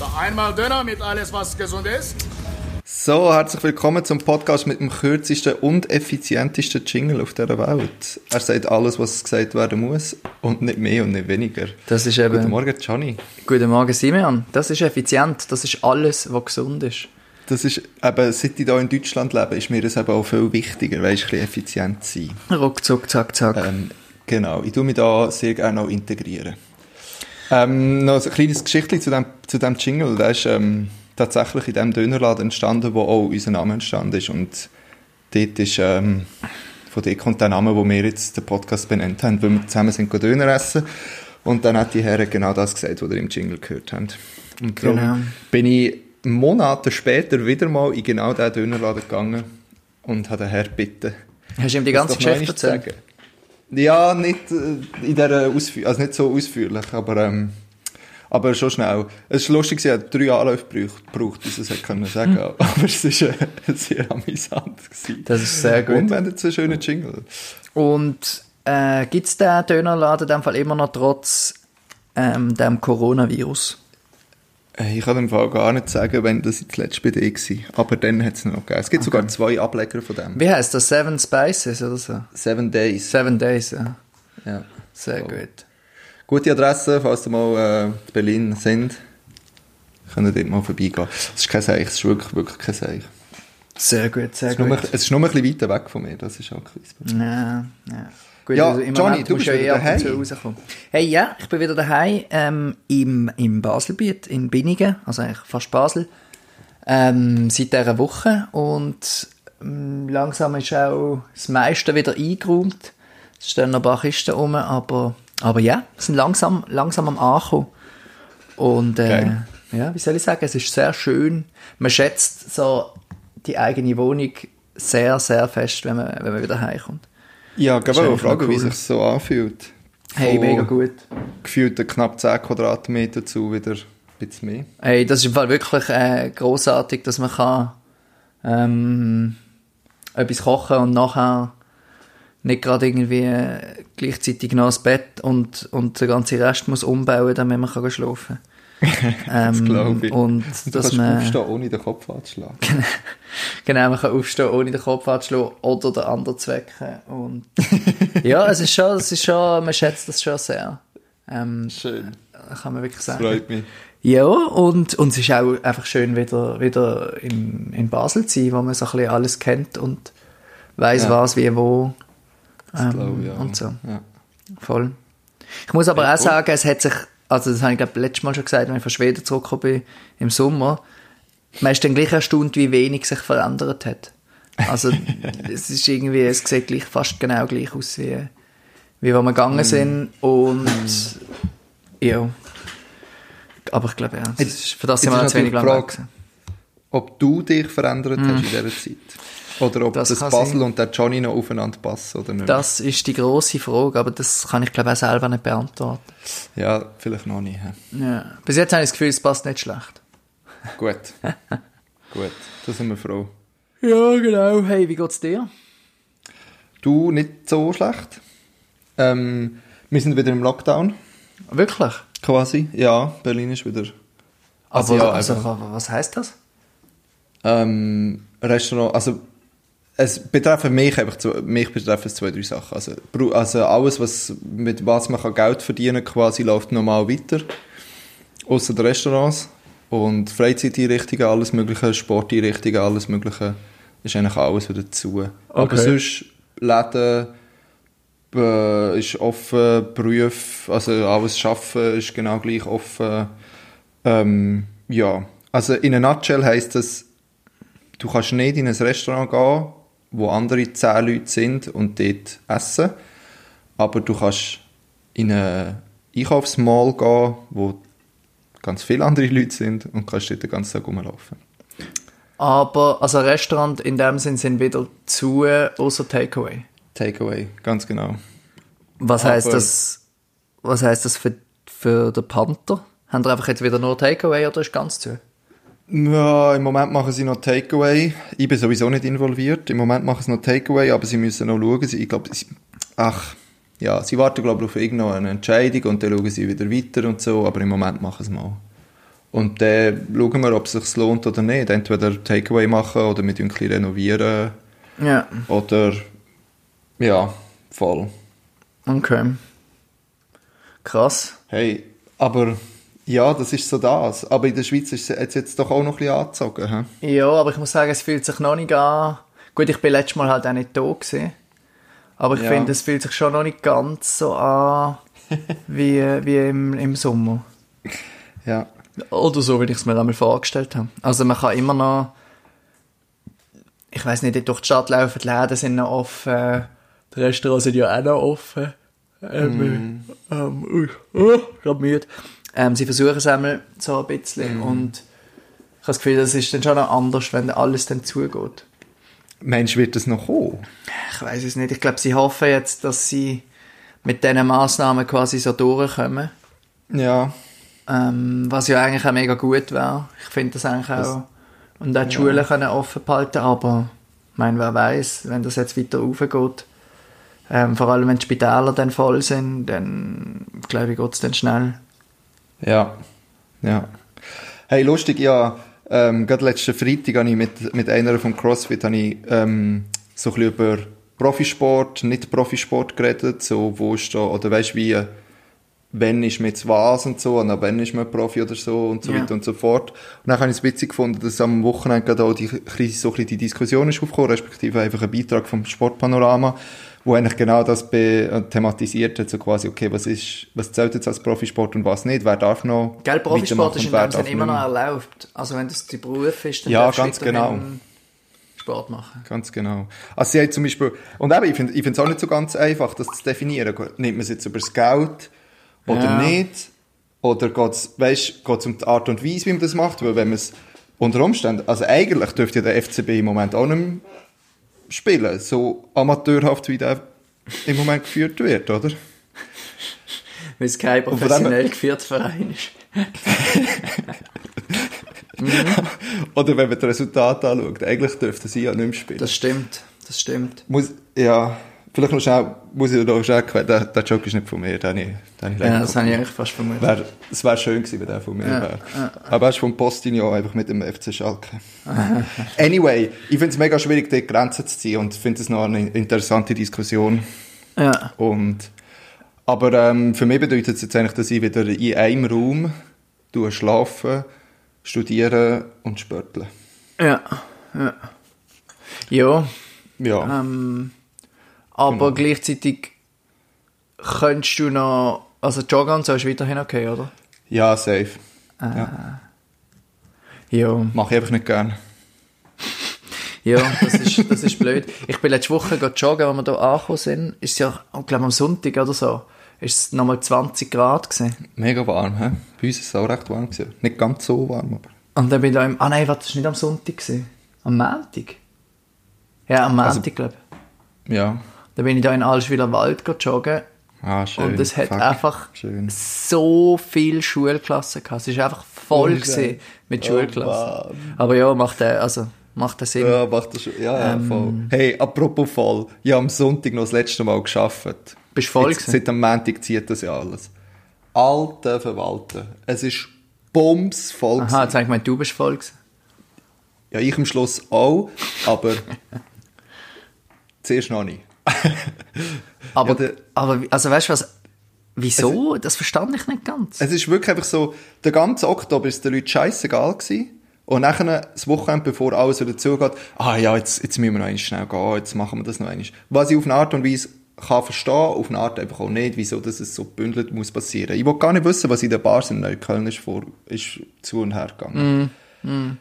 Da einmal Döner mit alles, was gesund ist. So, herzlich willkommen zum Podcast mit dem kürzesten und effizientesten Jingle auf dieser Welt. Er sagt alles, was gesagt werden muss und nicht mehr und nicht weniger. Das ist eben... Guten Morgen, Johnny. Guten Morgen, Simeon. Das ist effizient. Das ist alles, was gesund ist. Das ist eben, seit ich hier in Deutschland lebe, ist mir das eben auch viel wichtiger, weißt, ein bisschen effizient zu sein. Ruckzuck, zack, zack. Ähm, genau, ich tue mich da sehr gerne auch integrieren. Ähm, noch ein kleines Geschichtchen zu dem, zu dem Jingle. Der ist ähm, tatsächlich in dem Dönerladen entstanden, wo auch unser Name entstanden ist. Und dort ist, ähm, von dort kommt der Name, wo wir jetzt den Podcast benannt haben, weil wir zusammen sind Döner essen. Und dann hat die Herren genau das gesagt, was ihr im Jingle gehört habt. Und darum Genau. bin ich Monate später wieder mal in genau diesen Dönerladen gegangen und habe den Herrn gebeten, Hast du ihm die ganze Geschichte erzählt? Ja, nicht äh, in dieser Ausführung, also nicht so ausführlich, aber, ähm, aber schon schnell. Es war lustig, sie hat drei Anläufe gebraucht, gebraucht, bis sie es können sagen Hm. Aber es war äh, sehr amüsant. Gewesen. Das ist sehr gut. Und haben jetzt einen schönen Jingle. Und äh, gibt es den Dönerladen in dem Fall immer noch trotz ähm, dem Coronavirus? Äh, Ich kann im Fall gar nicht sagen, wenn das jetzt letzte bei dir war. Aber dann hat es noch gegeben. Es gibt sogar zwei Ableger von dem. Wie heißt das? Seven Spices oder so? Seven Days. Seven Days, ja. Ja. Sehr So. gut. Gute Adresse, falls ihr mal äh, in Berlin sind. Könnt ihr dort mal vorbeigehen. Es ist kein Seich, es ist wirklich, wirklich kein Seich. Sehr gut, sehr Es ist, nur, gut. es ist nur ein bisschen weiter weg von mir, das ist auch ein Ja, ja. Gut, Ja, also Johnny, du bist ja wieder daheim. Hey, ja, ich bin wieder daheim ähm, im, im Baselbiet, in Binningen, also eigentlich fast Basel, ähm, seit dieser Woche und ähm, langsam ist auch das meiste wieder eingeräumt. Es stehen noch ein paar Kisten rum, aber, aber ja, wir sind langsam, langsam am Ankommen. Und äh, Geil. ja, wie soll ich sagen, es ist sehr schön. Man schätzt so die eigene Wohnung sehr, sehr fest, wenn man, wenn man wieder heimkommt. Ja, wollte eigentlich fragen, noch wie cool. sich so anfühlt. Hey, Von mega gut. Gefühlten knapp 10 Quadratmeter zu wieder ein bisschen mehr. Hey, das ist im Fall wirklich äh, großartig, dass man kann ähm, etwas kochen und nachher nicht gerade irgendwie äh, gleichzeitig noch das Bett und, und der ganze Rest muss umbauen, damit man kann schlafen kann. Das ähm, glaube ich. Und du dass kannst man, aufstehen, ohne den Kopf anzuschlagen. genau, man kann aufstehen, ohne den Kopf anzuschlagen oder den anderen zu wecken. Und ja, es ist schon, es ist schon, man schätzt das schon sehr. Ähm, Schön. kann man wirklich Das sagen. freut mich. Ja, und, und es ist auch einfach schön, wieder, wieder in, in Basel zu sein, wo man so ein bisschen alles kennt und weiß Ja. was, wie, wo. Das Ähm, glaube ich auch. und so. Ja. Voll. Ich muss aber Ja, auch sagen, es hat sich, also das habe ich glaube letztes Mal schon gesagt, wenn ich von Schweden zurückgekommen bin, im Sommer, man ist dann gleich erstaunt, wie wenig sich verändert hat. Also es ist irgendwie, es sieht gleich fast genau gleich aus, wie, wie wir Mm. gegangen sind und ja. Aber ich glaube, ja, das Jetzt- ist, für das sind wir zu wenig lang. Frage. Ob du dich verändert hast in dieser Zeit. Oder ob. Das das, Basel sein. und der Johnny noch aufeinander passen oder nicht. Das ist die grosse Frage, aber das kann ich glaube auch selber nicht beantworten. Ja, vielleicht noch nicht. Ja. Bis jetzt habe ich das Gefühl, es passt nicht schlecht. Gut. Gut, da sind wir froh. Ja, genau. Hey, wie geht's dir? Du, nicht so schlecht. Ähm, wir sind wieder im Lockdown, Wirklich? quasi. Ja, Berlin ist wieder... Also Aber ja, also, was heißt das? Ähm, Restaurant, also es betreffen mich einfach zwei, mich betreffen es zwei, drei Sachen. Also, also alles, was, mit was man kann Geld verdienen quasi, läuft normal weiter. Außer die Restaurants und Freizeiteinrichtungen, alles mögliche, Sporteinrichtungen, alles mögliche, ist eigentlich alles wieder zu. Aber Okay. sonst, Läden äh, ist offen, Berufe, also alles Schaffen ist genau gleich offen. Ähm, ja, also in a nutshell heisst das, du kannst nicht in ein Restaurant gehen, wo andere zehn Leute sind und dort essen, aber du kannst in einen Einkaufsmall gehen, wo ganz viele andere Leute sind und kannst dort den ganzen Tag rumlaufen. Aber, also Restaurant in dem Sinn sind wieder zu, außer Takeaway. Takeaway, ganz genau. Was Aber- heißt das, was heißt das für, für den Panther? Haben die einfach jetzt wieder nur Takeaway oder ist ganz zu? Ja, im Moment machen sie noch Takeaway. Ich bin sowieso nicht involviert. Im Moment machen sie noch Takeaway, aber sie müssen noch schauen. Sie, ich glaube, sie, ach, ja, sie warten, glaube ich, auf irgendeine Entscheidung und dann schauen sie wieder weiter und so, aber im Moment machen sie mal. Und dann schauen wir, ob es sich lohnt oder nicht. Entweder Takeaway machen oder mit ein bisschen renovieren. Ja, Oder, ja, voll. okay. Krass. Hey, aber ja, das ist so das. Aber in der Schweiz ist es jetzt, doch auch noch ein bisschen angezogen. He? Ja, aber ich muss sagen, es fühlt sich noch nicht an. Gut, ich bin letztes Mal halt auch nicht da gewesen. Aber ich Ja. finde, es fühlt sich schon noch nicht ganz so an wie, wie im, im Sommer. Ja. Oder so, wie ich es mir einmal vorgestellt habe. Also man kann immer noch, ich weiß nicht, durch die Stadt laufen, die Läden sind noch offen, die Restaurants sind ja auch noch offen. Ähm, ähm, ui, oh, gerade müde. Ähm, sie versuchen es einmal so ein bisschen und ich habe das Gefühl, das ist dann schon noch anders, wenn alles dann zugeht. Mensch, wird das noch kommen? Ich weiß es nicht. Ich glaube, sie hoffen jetzt, dass sie mit diesen Massnahmen quasi so durchkommen. Ja. Ähm, was ja eigentlich auch mega gut wäre. Ich finde das eigentlich auch. Und auch die Schulen können offen behalten, aber ich meine, wer weiß, wenn das jetzt weiter raufgeht, ähm, vor allem wenn die Spitäler dann voll sind, dann glaube ich, geht es dann schnell. Ja. Ja. Hey, lustig, ja. Ähm, gerade letzten Freitag habe ich mit, mit einer vom CrossFit habe ich, ähm, so ein bisschen über Profisport, nicht Profisport geredet, so wo ist da, oder weißt wie, wenn ist jetzt was und so, und ab wann ist man Profi oder so und so Ja. weiter und so fort. Und dann habe ich es witzig gefunden, dass am Wochenende gerade auch die, so ein bisschen die Diskussion ist aufgekommen, respektive einfach ein Beitrag vom Sportpanorama, wo eigentlich genau das äh, thematisiert hat, so quasi, okay, was ist, was zählt jetzt als Profisport und was nicht, wer darf noch Gell, Profisport ist in dem Sinne immer noch erlaubt. Also wenn das dein Beruf ist, dann Ja, darfst du ganz genau. Sport machen. Ganz genau. Also sie hat zum Beispiel, und eben, ich finde ich es auch nicht so ganz einfach, das zu definieren. Nimmt man es jetzt über das Geld oder Ja. nicht? Oder geht es, weißt, geht's um die Art und Weise, wie man das macht? Weil wenn man es unter Umständen, also eigentlich dürfte ja der FCB im Moment auch nicht mehr spielen, so amateurhaft wie der im Moment geführt wird, oder? Weil es kein professionell geführter Verein ist. Oder wenn man das Resultat anschaut, eigentlich dürften sie ja nicht mehr spielen. Das stimmt, das stimmt. muss, ja, vielleicht noch schnell, muss ich noch schnell der, der Joke ist nicht von mir, den ich, den ich Ja, das habe ich eigentlich fast vermutet. Wär, es wäre schön gewesen, wenn der von mir Ja, wäre. Aber er ist vom Postinho einfach mit dem FC Schalke. anyway, ich finde es mega schwierig, dort Grenzen zu ziehen und finde es noch eine interessante Diskussion. Ja, Und, aber ähm, für mich bedeutet es jetzt eigentlich, dass ich wieder in einem Raum schlafen, studieren und spörteln. ja, ja. Ja, Ja, ähm, aber gleichzeitig könntest du noch, also Joggen und so ist weiterhin okay, oder? ja, safe. Ah. Ja, Ja, mache ich einfach nicht gerne. ja, das ist, das ist blöd. Ich bin letzte Woche joggen, als wir hier angekommen sind, ist es ja, ich glaube am Sonntag oder so, ist es nochmal 20 Grad gewesen. Mega warm, hä? Bei uns war es auch recht warm. Gewesen. Nicht ganz so warm, aber... Und dann bin ich da im, ah nein, warte, das war nicht am Sonntag gewesen. Am Montag? Ja, am Also- Montag, glaube ich. Ja. Dann bin ich da in Allschwiler Wald joggen Ah, schön. und es hat Fuck. einfach Schön. so viele Schulklassen gehabt. Es war einfach voll gewesen mit Oh, Schulklassen. Aber ja, macht der, also, macht der Sinn. Ja, macht das. Ja, Ähm. voll. Hey, apropos voll. Ich habe am Sonntag noch das letzte Mal gearbeitet. Bist du voll Jetzt, gewesen? Seit am Montag zieht das ja alles. Alte Verwalten. Es ist bumsvoll. Aha, gewesen. jetzt habe ich gemeint, du bist voll gewesen. Ja, ich am Schluss auch, aber zuerst noch nicht. Aber, Ja, der- aber also weißt du was, wieso? Das verstand ich nicht ganz. Es ist wirklich einfach so, der ganze Oktober ist den Leuten scheißegal gewesen. Und nachher, das Wochenende, bevor alles wieder zugeht, ah ja, jetzt, jetzt müssen wir noch einmal schnell gehen, jetzt machen wir das noch einmal. Was ich auf eine Art und Weise kann verstehen, auf eine Art einfach auch nicht, wieso dass es so gebündelt muss passieren. Ich will gar nicht wissen, was in der Bar in Neukölln ist, vor, ist zu und her gegangen.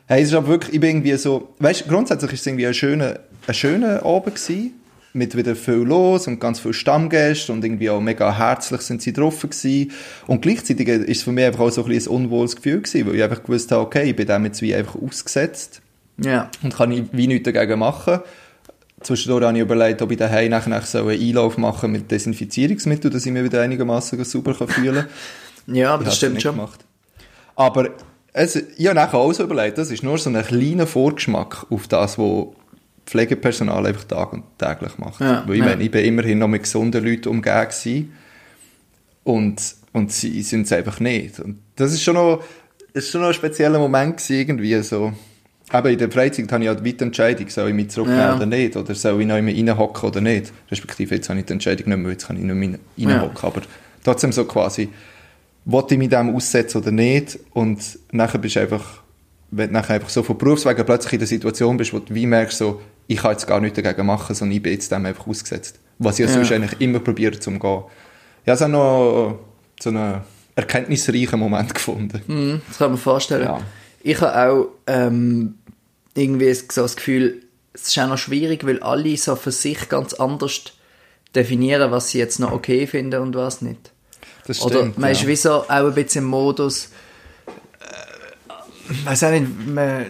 Hey, es ist aber wirklich, ich bin irgendwie so, weißt, grundsätzlich ist es irgendwie ein schöner, ein schöner Abend gewesen, mit wieder viel los und ganz viel Stammgäste und irgendwie auch mega herzlich sind sie drauf gewesen. Und gleichzeitig ist es für mich einfach auch so ein, bisschen ein unwohles Gefühl gewesen, weil ich einfach gewusst habe, okay, ich bin dem jetzt wie einfach ausgesetzt Ja. und kann ich wie nichts dagegen machen. Zwischendurch habe ich überlegt, ob ich daheim nachher so einen Einlauf machen mit Desinfizierungsmittel, dass ich mich wieder einigermaßen kann fühlen kann. Ja, aber das stimmt schon. Gemacht. Aber es, ich habe nachher auch so überlegt, das ist nur so ein kleiner Vorgeschmack auf das, was Pflegepersonal einfach tag und täglich macht. Ja, Weil ich, ja. meine, ich bin immerhin noch mit gesunden Leuten umgeben gewesen. und, und sie sind es einfach nicht. Und das ist schon noch, war schon noch ein spezieller Moment gewesen, irgendwie so. Aber in der Freizeit habe ich halt weiter Entscheidung, soll ich mich zurücknehmen Ja. oder nicht, oder soll ich noch immer reinhocken oder nicht. Respektive, jetzt habe ich die Entscheidung nicht mehr, jetzt kann ich nicht mehr rein- reinhocken. Aber trotzdem so quasi, wollte ich mich dem aussetzen oder nicht, und nachher bist du einfach, wenn du nachher einfach so von Berufswegen plötzlich in der Situation bist, wo du wie merkst, so, ich kann jetzt gar nichts dagegen machen, sondern ich bin jetzt dem einfach ausgesetzt. Was ich ja sonst eigentlich immer probiere zu umgehen. Ja, es hat noch so einen erkenntnisreichen Moment gefunden. Mhm, das kann man vorstellen. Ja. Ich habe auch ähm, irgendwie so das Gefühl, es ist auch noch schwierig, weil alle so für sich ganz anders definieren, was sie jetzt noch okay finden und was nicht. Das Oder stimmt. man ja. ist wie so auch ein bisschen im Modus, äh, weiß auch nicht, man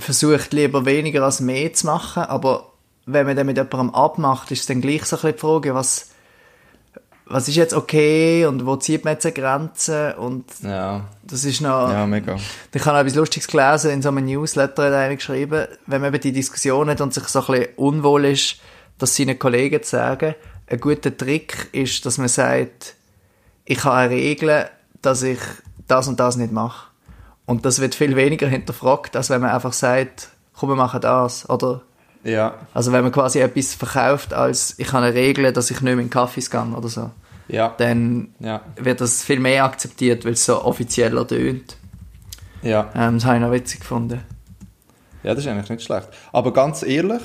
versucht lieber weniger als mehr zu machen, aber wenn man dann mit jemandem abmacht, ist es dann gleich so ein bisschen die Frage, was, was ist jetzt okay und wo zieht man jetzt eine Grenze und ja, das ist noch... ja, mega. Ich habe noch etwas Lustiges gelesen, in so einem Newsletter hat einer geschrieben, wenn man eben die Diskussion hat und sich so ein bisschen unwohl ist, das seinen Kollegen zu sagen, ein guter Trick ist, dass man sagt, ich habe eine Regel, dass ich das und das nicht mache. Und das wird viel weniger hinterfragt, als wenn man einfach sagt, komm, wir machen das. Oder, Ja, also wenn man quasi etwas verkauft als, ich habe eine Regel, dass ich nicht mehr in Kaffees gehe oder so, ja, dann ja, wird das viel mehr akzeptiert, weil es so offizieller tönt. ja. Ähm, das habe ich noch witzig gefunden. Ja, das ist eigentlich nicht schlecht. Aber ganz ehrlich,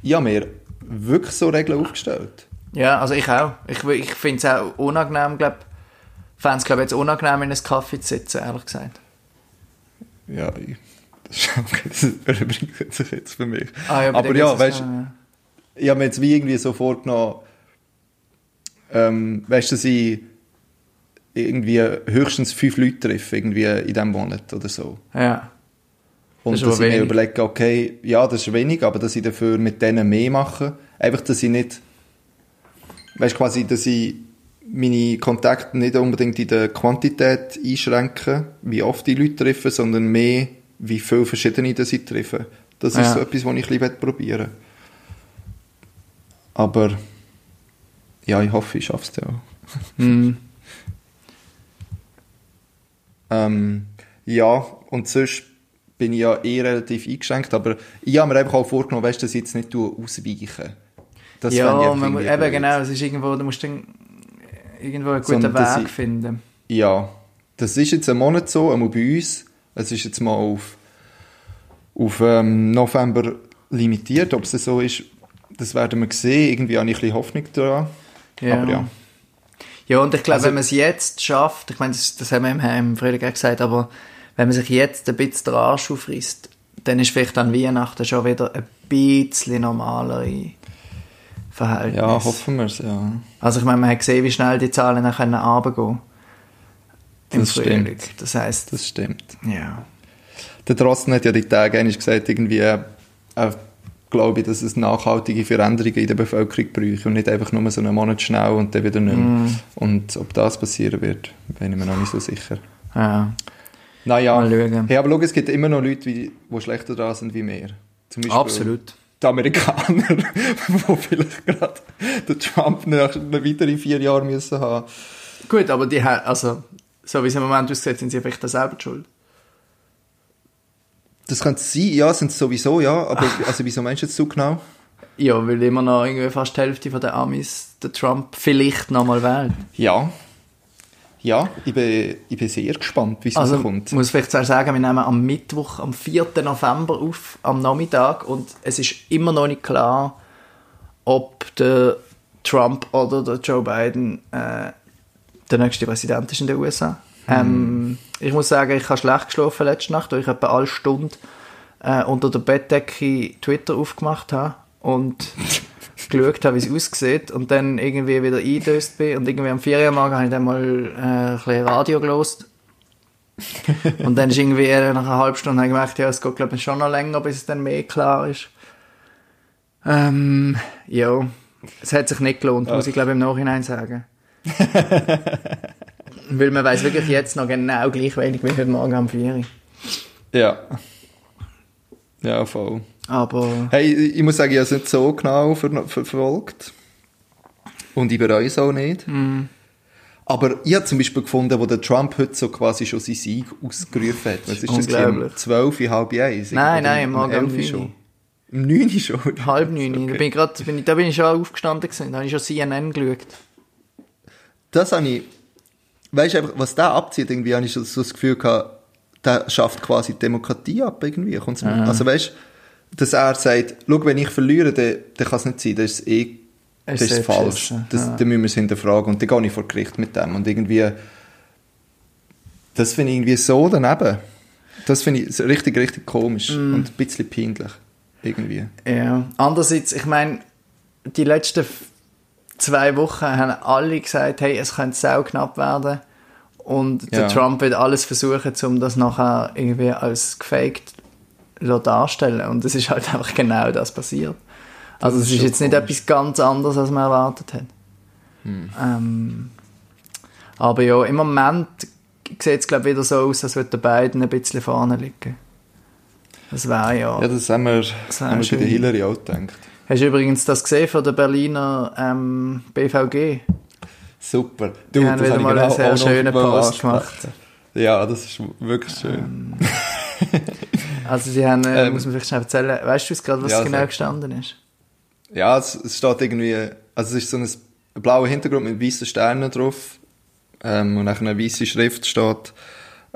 ich habe mir wirklich so Regeln aufgestellt. Ja, also ich auch. Ich, ich finde es auch unangenehm, glaube fände es, glaube jetzt unangenehm, in einem Kaffee zu sitzen, ehrlich gesagt. Ja, ich, das, ist, okay, das sich jetzt für mich. Ah, bei Aber ja, weißt du, ich habe mir jetzt wie irgendwie so vorgenommen, ähm, weißt du, dass ich irgendwie höchstens fünf Leute treffe, irgendwie in diesem Monat oder so. Ja. ja. Und Das dass ich mir wenig. überlege, okay, ja, das ist wenig, aber dass ich dafür mit denen mehr mache. Einfach, dass ich nicht, weißt quasi, dass ich meine Kontakte nicht unbedingt in der Quantität einschränke, wie oft die Leute treffen, sondern mehr, wie viele verschiedene das ich treffe. Das ist Ja. so etwas, was ich ein bisschen probieren will. Aber, ja, ich hoffe, ich schaffe es ja auch. Hm. Ähm, ja, und sonst bin ich ja eh relativ eingeschränkt, aber ich habe mir einfach auch vorgenommen, weißt, dass ich jetzt nicht ausweichen. Das ja, man, eben blöd. genau, es ist irgendwo, du musst dann irgendwo einen guten Sondern, Weg ich- finden. Ja, das ist jetzt ein Monat so, einmal bei uns. Es ist jetzt mal auf, auf ähm, November limitiert. Ob es so ist, das werden wir sehen. Irgendwie habe ich ein bisschen Hoffnung daran. Ja. Aber ja. Ja, und ich glaube, Also- wenn man es jetzt schafft, ich meine, das, das haben wir im, Frühling auch gesagt, aber wenn man sich jetzt ein bisschen den Arsch aufreißt, dann ist vielleicht an Weihnachten schon wieder ein bisschen normalere Verhältnis. Ja, hoffen wir es, ja. Also ich meine, man hat gesehen, wie schnell die Zahlen dann können runtergehen Im Das Frühling. stimmt. Das heisst, Das stimmt. ja. Der Drosten hat ja die Tage eigentlich gesagt, irgendwie, äh, glaube ich, dass es nachhaltige Veränderungen in der Bevölkerung bräuchte und nicht einfach nur so einen Monat schnell und dann wieder nicht mehr. Mm. Und ob das passieren wird, bin ich mir noch nicht so sicher. ja. Naja, Mal schauen. hey, aber schau, es gibt immer noch Leute, die, schlechter dran sind wie wir. Zum Beispiel Absolut. Die Amerikaner, die vielleicht gerade den Trump nach noch weitere vier Jahre müssen haben. Gut, aber die haben, also, so wie es im Moment aussieht, sind sie vielleicht da selber die schuld. Das könnte sein, ja, sind sie sowieso, ja, aber also wieso meinst du jetzt so genau? Ja, weil immer noch irgendwie fast die Hälfte von den Amis den Trump vielleicht nochmal wählt. Ja. Ja, ich bin, ich bin sehr gespannt, wie es Also, kommt. ich muss vielleicht zuerst sagen, wir nehmen am Mittwoch, am 4. November auf, am Nachmittag, und es ist immer noch nicht klar, ob der Trump oder der Joe Biden äh, der nächste Präsident ist in den USA. Ähm, ich muss sagen, ich habe schlecht geschlafen letzte Nacht, weil ich etwa alle Stunde äh, unter der Bettdecke Twitter aufgemacht habe und geschaut habe, wie es aussieht und dann irgendwie wieder eingedöst bin und irgendwie am 4 Uhr morgen habe ich dann mal äh, ein bisschen Radio gelost und dann ist irgendwie nach einer halben Stunde habe ich gemerkt, ja, es geht glaube ich schon noch länger, bis es dann mehr klar ist. Ähm, ja, es hat sich nicht gelohnt, muss ich glaube im Nachhinein sagen. Weil man weiß wirklich jetzt noch genau gleich wenig wie heute Morgen am 4 Uhr. Ja. Ja, voll. Aber Hey, ich muss sagen, ich habe es nicht so genau ver ver verfolgt. Und ich bereue es auch nicht. Aber ich habe zum Beispiel gefunden, wo der Trump heute so quasi schon seinen Sieg ausgerufen hat. Was ist das? Unglaublich. 12, halb eins? Nein, nein, um morgen um 11 neun. schon. Um 9 Uhr schon? Halb neun. Da, bin ich grad, bin ich, da bin ich schon aufgestanden gewesen. Da habe ich schon CNN geschaut. Das habe ich, weißt du, was der abzieht, irgendwie habe ich so so das Gefühl gehabt, der schafft quasi Demokratie ab, irgendwie. Kommt's mir- Also weißt du, dass er sagt, schau, wenn ich verliere, dann, dann kann es nicht sein, das ist eh, das Ist ist eh falsch. Das, ja. Dann müssen wir es hinterfragen und dann gehe ich vor Gericht mit dem. Und irgendwie, das finde ich irgendwie so daneben. Das finde ich richtig, richtig komisch Mm. und ein bisschen peinlich. Irgendwie. Ja. Andererseits, ich meine, die letzten zwei Wochen haben alle gesagt, hey, es könnte sau knapp werden. Und der Ja. Trump wird alles versuchen, um das nachher irgendwie als gefaked zu darstellen. Und es ist halt einfach genau das passiert. Also es ist ist jetzt nicht komisch. etwas ganz anderes, als man erwartet hat. Ähm, aber ja, im Moment sieht es glaube wieder so aus, als würde beiden ein bisschen vorne liegen. Das wäre ja... Ja, das haben wir, Das haben wir bei der Hillary auch gedacht. Hast du übrigens das gesehen von der Berliner ähm, BVG? Super. Du, Die haben wieder mal einen sehr schönen ansprechen. gemacht. Ja, das ist wirklich schön. Also sie haben, äh, Ähm, muss man vielleicht schnell erzählen, weißt du jetzt gerade, was ja, genau sag. gestanden ist? Ja, es, es steht irgendwie, also es ist so ein blauer Hintergrund mit weißen Sternen drauf ähm, und nachher eine weiße Schrift steht,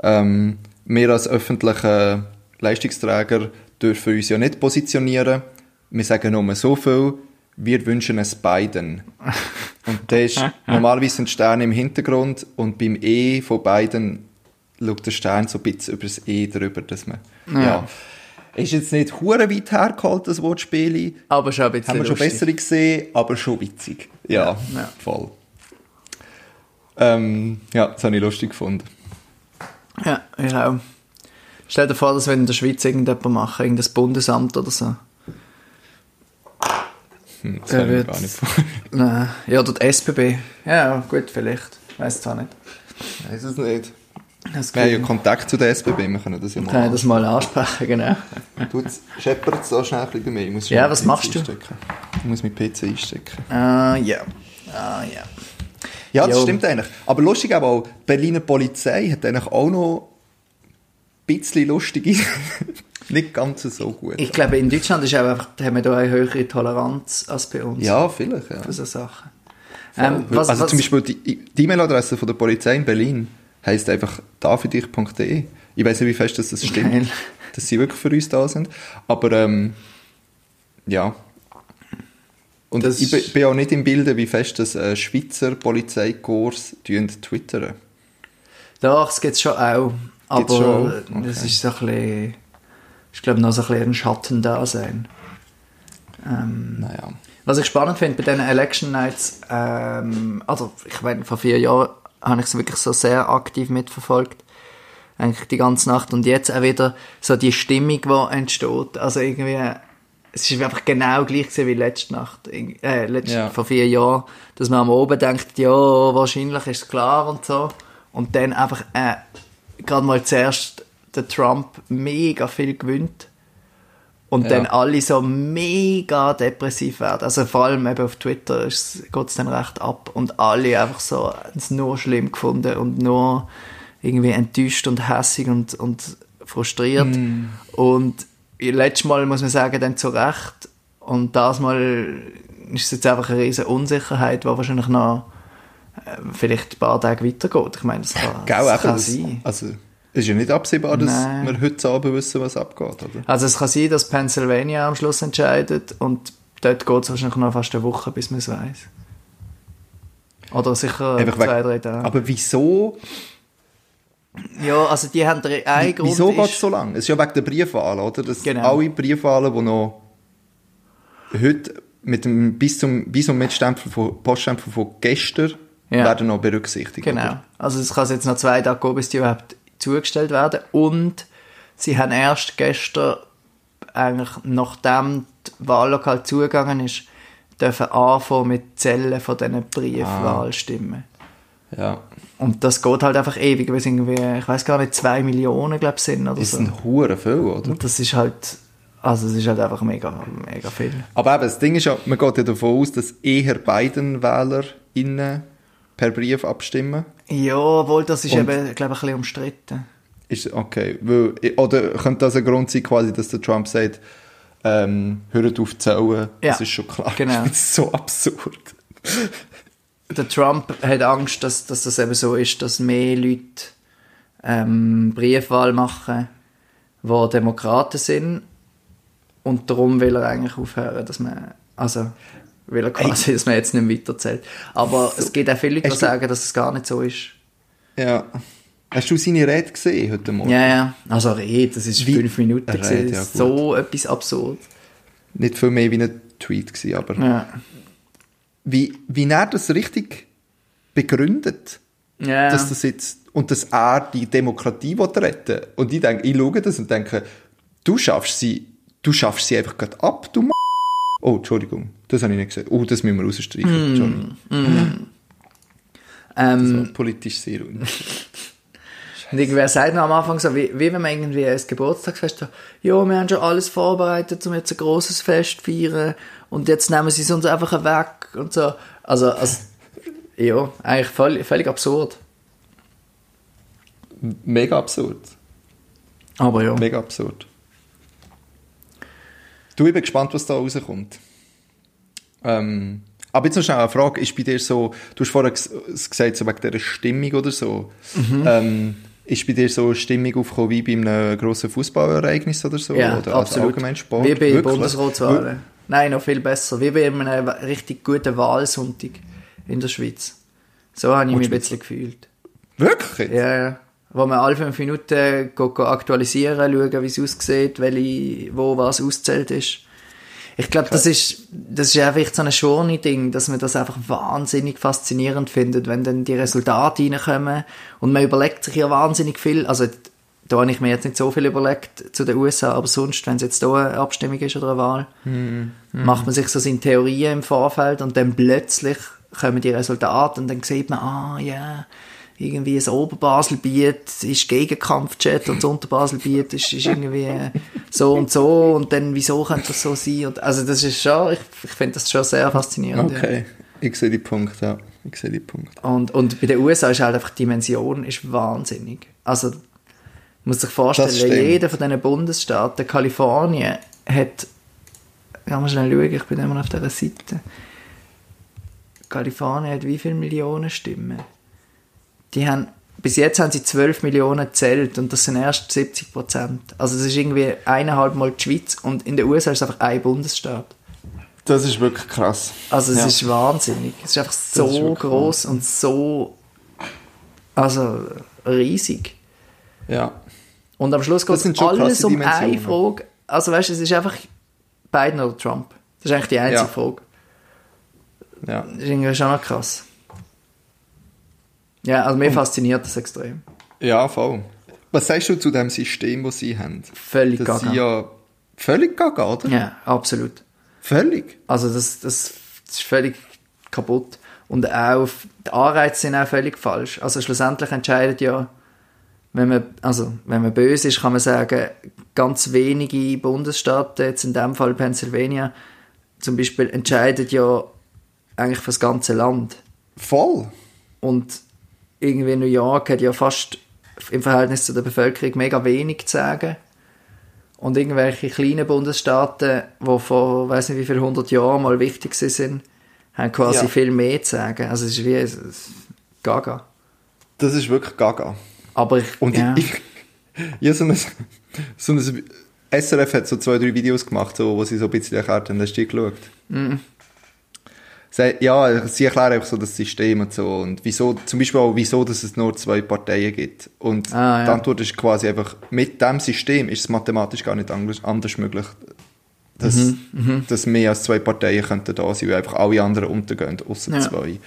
ähm, wir als öffentliche Leistungsträger dürfen uns ja nicht positionieren. Wir sagen nur so viel, wir wünschen es beiden. Und da ist normalerweise sind Sterne im Hintergrund und beim E von beiden schaut der Stern so ein bisschen über das E drüber, dass man, ja. Ja. Ist jetzt nicht hure weit hergeholt, das Wortspiel. Aber schon ein bisschen Haben wir schon bessere gesehen, aber schon witzig. Ja, Ja. voll. Ähm, ja, das habe ich lustig gefunden. Ja, ich auch. Stell dir vor, das würde in der Schweiz irgendjemand machen, irgendein Bundesamt oder so. Hm, das kann ich gar nicht vor. Nein. Ja, oder die SBB. Ja, gut, vielleicht. Weiß zwar nicht. Ich weiß es nicht. Das Wir haben ja Kontakt zu der SBB, wir können das ja mal kann ich das mal ansprechen, genau. Du scheppert es so schnell ein bisschen bei mir. Ich muss Ja, was PC machst du? Einstecken. Ich muss meinen PC einstecken. Ah, ja. Ah, ja. Ja, das Jo. stimmt eigentlich. Aber lustig aber auch, die Berliner Polizei hat eigentlich auch noch ein bisschen lustige, nicht ganz so gut. Ich glaube, in Deutschland ist einfach, haben wir da eine höhere Toleranz als bei uns. ja, vielleicht, ja. Für so Sachen. Ähm, was, also was, zum Beispiel die, die E-Mail-Adresse von der Polizei in Berlin heisst einfach dafürdich.de. Ich weiß nicht, wie fest das, das stimmt, Geil. dass sie wirklich für uns da sind. Aber ähm, ja. Und Das- ich bin- auch nicht im Bilde, wie fest das äh, Schweizer Polizeikurs twittern. Doch, das gibt es schon auch. Aber Gibt's schon? das Okay. ist so ein bisschen, ich glaube, noch so ein bisschen ein Schattendasein. Ähm, Naja. was ich spannend finde bei diesen Election Nights, ähm, also ich meine, vor vier Jahren habe ich es wirklich so sehr aktiv mitverfolgt. Eigentlich die ganze Nacht. Und jetzt auch wieder so die Stimmung, die entsteht. Also irgendwie, es ist einfach genau gleich gewesen wie letzte Nacht, äh, letzte, Ja. vor vier Jahren, dass man am Oben denkt, ja, wahrscheinlich ist es klar und so. Und dann einfach, äh, gerade mal zuerst der Trump mega viel gewinnt. Und Ja. dann alle so mega depressiv werden. Also vor allem eben auf Twitter geht es dann recht ab. Und alle einfach so es nur schlimm gefunden und nur irgendwie enttäuscht und hässig und, und frustriert. Mm. Und letztes Mal muss man sagen, dann zu Recht. Und das Mal ist es jetzt einfach eine riesige Unsicherheit, die wahrscheinlich noch äh, vielleicht ein paar Tage weitergeht. Ich meine, das kann, Gell, das kann sein. also, es ist ja nicht absehbar, dass Nein. wir heute Abend wissen, was abgeht, oder? Also es kann sein, dass Pennsylvania am Schluss entscheidet und dort geht es wahrscheinlich noch fast eine Woche, bis man es weiß. Oder sicher Einfach zwei, drei Tage. Aber wieso, ja, also die haben einen Grund wieso geht es so lang? Es ist ja wegen der Briefwahlen, oder? Dass Genau. alle Briefwahlen, die noch heute mit dem bis zum bis zum Mitstempel von Poststempel von gestern Ja. werden noch berücksichtigt. Genau. Oder? Also es kann jetzt noch zwei Tage gehen, bis die überhaupt zugestellt werden. Und sie haben erst gestern, eigentlich nachdem das Wahllokal zugegangen ist, dürfen anfangen mit Zellen von diesen Briefwahlstimmen. Ja. Und das geht halt einfach ewig, weil es irgendwie, ich weiß gar nicht, zwei Millionen, glaube ich, sind oder Das so. sind hure viel, oder? Und das ist halt, also es ist halt einfach mega, mega viel. Aber eben, das Ding ist ja, man geht ja davon aus, dass eher Biden-WählerInnen per Brief abstimmen? Ja, obwohl das ist Und- eben, glaube ich, ein bisschen umstritten. Ist, okay. Weil, oder könnte das ein Grund sein, quasi, dass der Trump sagt, ähm, hört auf zu zählen? Ja, Das ist schon klar. genau. Das ist so absurd. Der Trump hat Angst, dass, dass das eben so ist, dass mehr Leute ähm, Briefwahl machen, die Demokraten sind. Und darum will er eigentlich aufhören, dass man, also, will er quasi, dass man jetzt nicht weiterzählt. Aber es gibt auch viele die sagen, dass es gar nicht so ist. Ja. Hast du seine Rede gesehen heute Morgen? Ja, ja. Also Rede, das ist Wie- fünf Minuten. Rede, ja, so etwas absurd. Nicht viel mehr wie ein Tweet gewesen, aber Ja. wie, wie er das richtig begründet, Ja. dass das jetzt, und dass er die Demokratie will retten Und ich denke, ich schaue das und denke, du schaffst sie, du schaffst sie einfach gerade ab, du Oh, Entschuldigung, das habe ich nicht gesagt. Oh, das müssen wir rausstreichen. Hm. Entschuldigung. ähm, So, politisch sehr un Und irgendwer sagt noch am Anfang so, wie, wie wenn man irgendwie ein Geburtstagsfest hat, ja, wir haben schon alles vorbereitet, um jetzt ein großes Fest zu feiern und jetzt nehmen sie es uns einfach weg und so. Also, also ja, eigentlich völlig, völlig absurd. Mega absurd. Aber ja. Mega absurd. Du, ich bin gespannt, was da rauskommt. Ähm, aber jetzt noch schnell eine Frage. Ist bei dir so, du hast vorher ges gesagt, so wegen dieser Stimmung oder so. Mhm. Ähm, ist bei dir so eine Stimmung aufgekommen wie bei einem grossen Fußballereignis oder so? Ja, oder absolut. allgemein Sport? Wie bei? Bundesratswahlen. Nein, noch viel besser. Wie bei einem richtig guten Wahlsonntag in der Schweiz. So habe ich mich ein bisschen gefühlt. Wirklich? Ja, ja. Wo man alle fünf Minuten go, go aktualisieren, schauen, wie es aussieht, welche, wo was auszählt ist. Ich glaube, das ist, das ist einfach so ein Schorni-Ding, dass man das einfach wahnsinnig faszinierend findet, wenn dann die Resultate reinkommen. Und man überlegt sich ja wahnsinnig viel. Also, da habe ich mir jetzt nicht so viel überlegt zu den USA, aber sonst, wenn es jetzt da eine Abstimmung ist oder eine Wahl, macht man sich so seine Theorien im Vorfeld und dann plötzlich kommen die Resultate und dann sieht man, ah, ja, irgendwie das Oberbaselbiet ist Gegenkampfjet und das Unterbaselbiet ist, ist irgendwie so und so und dann, wieso könnte das so sein? Und, also das ist schon, ich, ich finde das schon sehr faszinierend. Okay. Ich sehe die Punkte, ja. Ich sehe die Punkte. Ja. Und, und bei den USA ist halt einfach die Dimension ist wahnsinnig. Also, man muss sich vorstellen, jeder von diesen Bundesstaaten, Kalifornien, hat, kann man schnell schauen, ich bin immer auf dieser Seite. Kalifornien hat wie viele Millionen Stimmen? Die haben, bis jetzt haben sie 12 Millionen gezählt und das sind erst 70 Prozent. Also es ist irgendwie eineinhalb Mal die Schweiz und in den USA ist es einfach ein Bundesstaat. Das ist wirklich krass. Also es Ja. ist wahnsinnig. Es ist einfach ist so wirklich groß und so also riesig. Ja. Und am Schluss geht es schon alles um eine. Frage. Also weißt du, es ist einfach Biden oder Trump. Das ist eigentlich die einzige Ja. Frage. Ja. Das ist irgendwie schon noch krass. Ja, also mir fasziniert das extrem. Ja, voll. Was sagst du zu dem System, das sie haben? Völlig Das gaga. ja völlig gaga, oder? Ja, absolut. Völlig. Also das, das, das ist völlig kaputt. Und auch die Anreize sind auch völlig falsch. Also schlussendlich entscheidet ja, wenn man, also wenn man böse ist, kann man sagen, ganz wenige Bundesstaaten, jetzt in dem Fall Pennsylvania, zum Beispiel entscheidet ja eigentlich für das ganze Land. Voll. Und irgendwie New York hat ja fast im Verhältnis zu der Bevölkerung mega wenig zu sagen. Und irgendwelche kleinen Bundesstaaten, die vor weiß nicht wie viel hundert Jahren mal wichtig sind, haben quasi Ja. viel mehr zu sagen. Also es ist wie es ist gaga. Das ist wirklich gaga. Aber ich, Und ja. ich, ja, so ein, so ein SRF hat so zwei, drei Videos gemacht, so, wo sie so ein bisschen erklärt haben. Hast du die geschaut? Mhm. Ja, sie erklären einfach so das System und so. Und wieso, zum Beispiel auch, wieso, dass es nur zwei Parteien gibt. Und Ah, ja. die Antwort ist quasi einfach, mit dem System ist es mathematisch gar nicht anders, möglich, dass, Mhm, dass mehr als zwei Parteien könnten da sein, weil einfach alle anderen untergehen, außer Ja. zwei.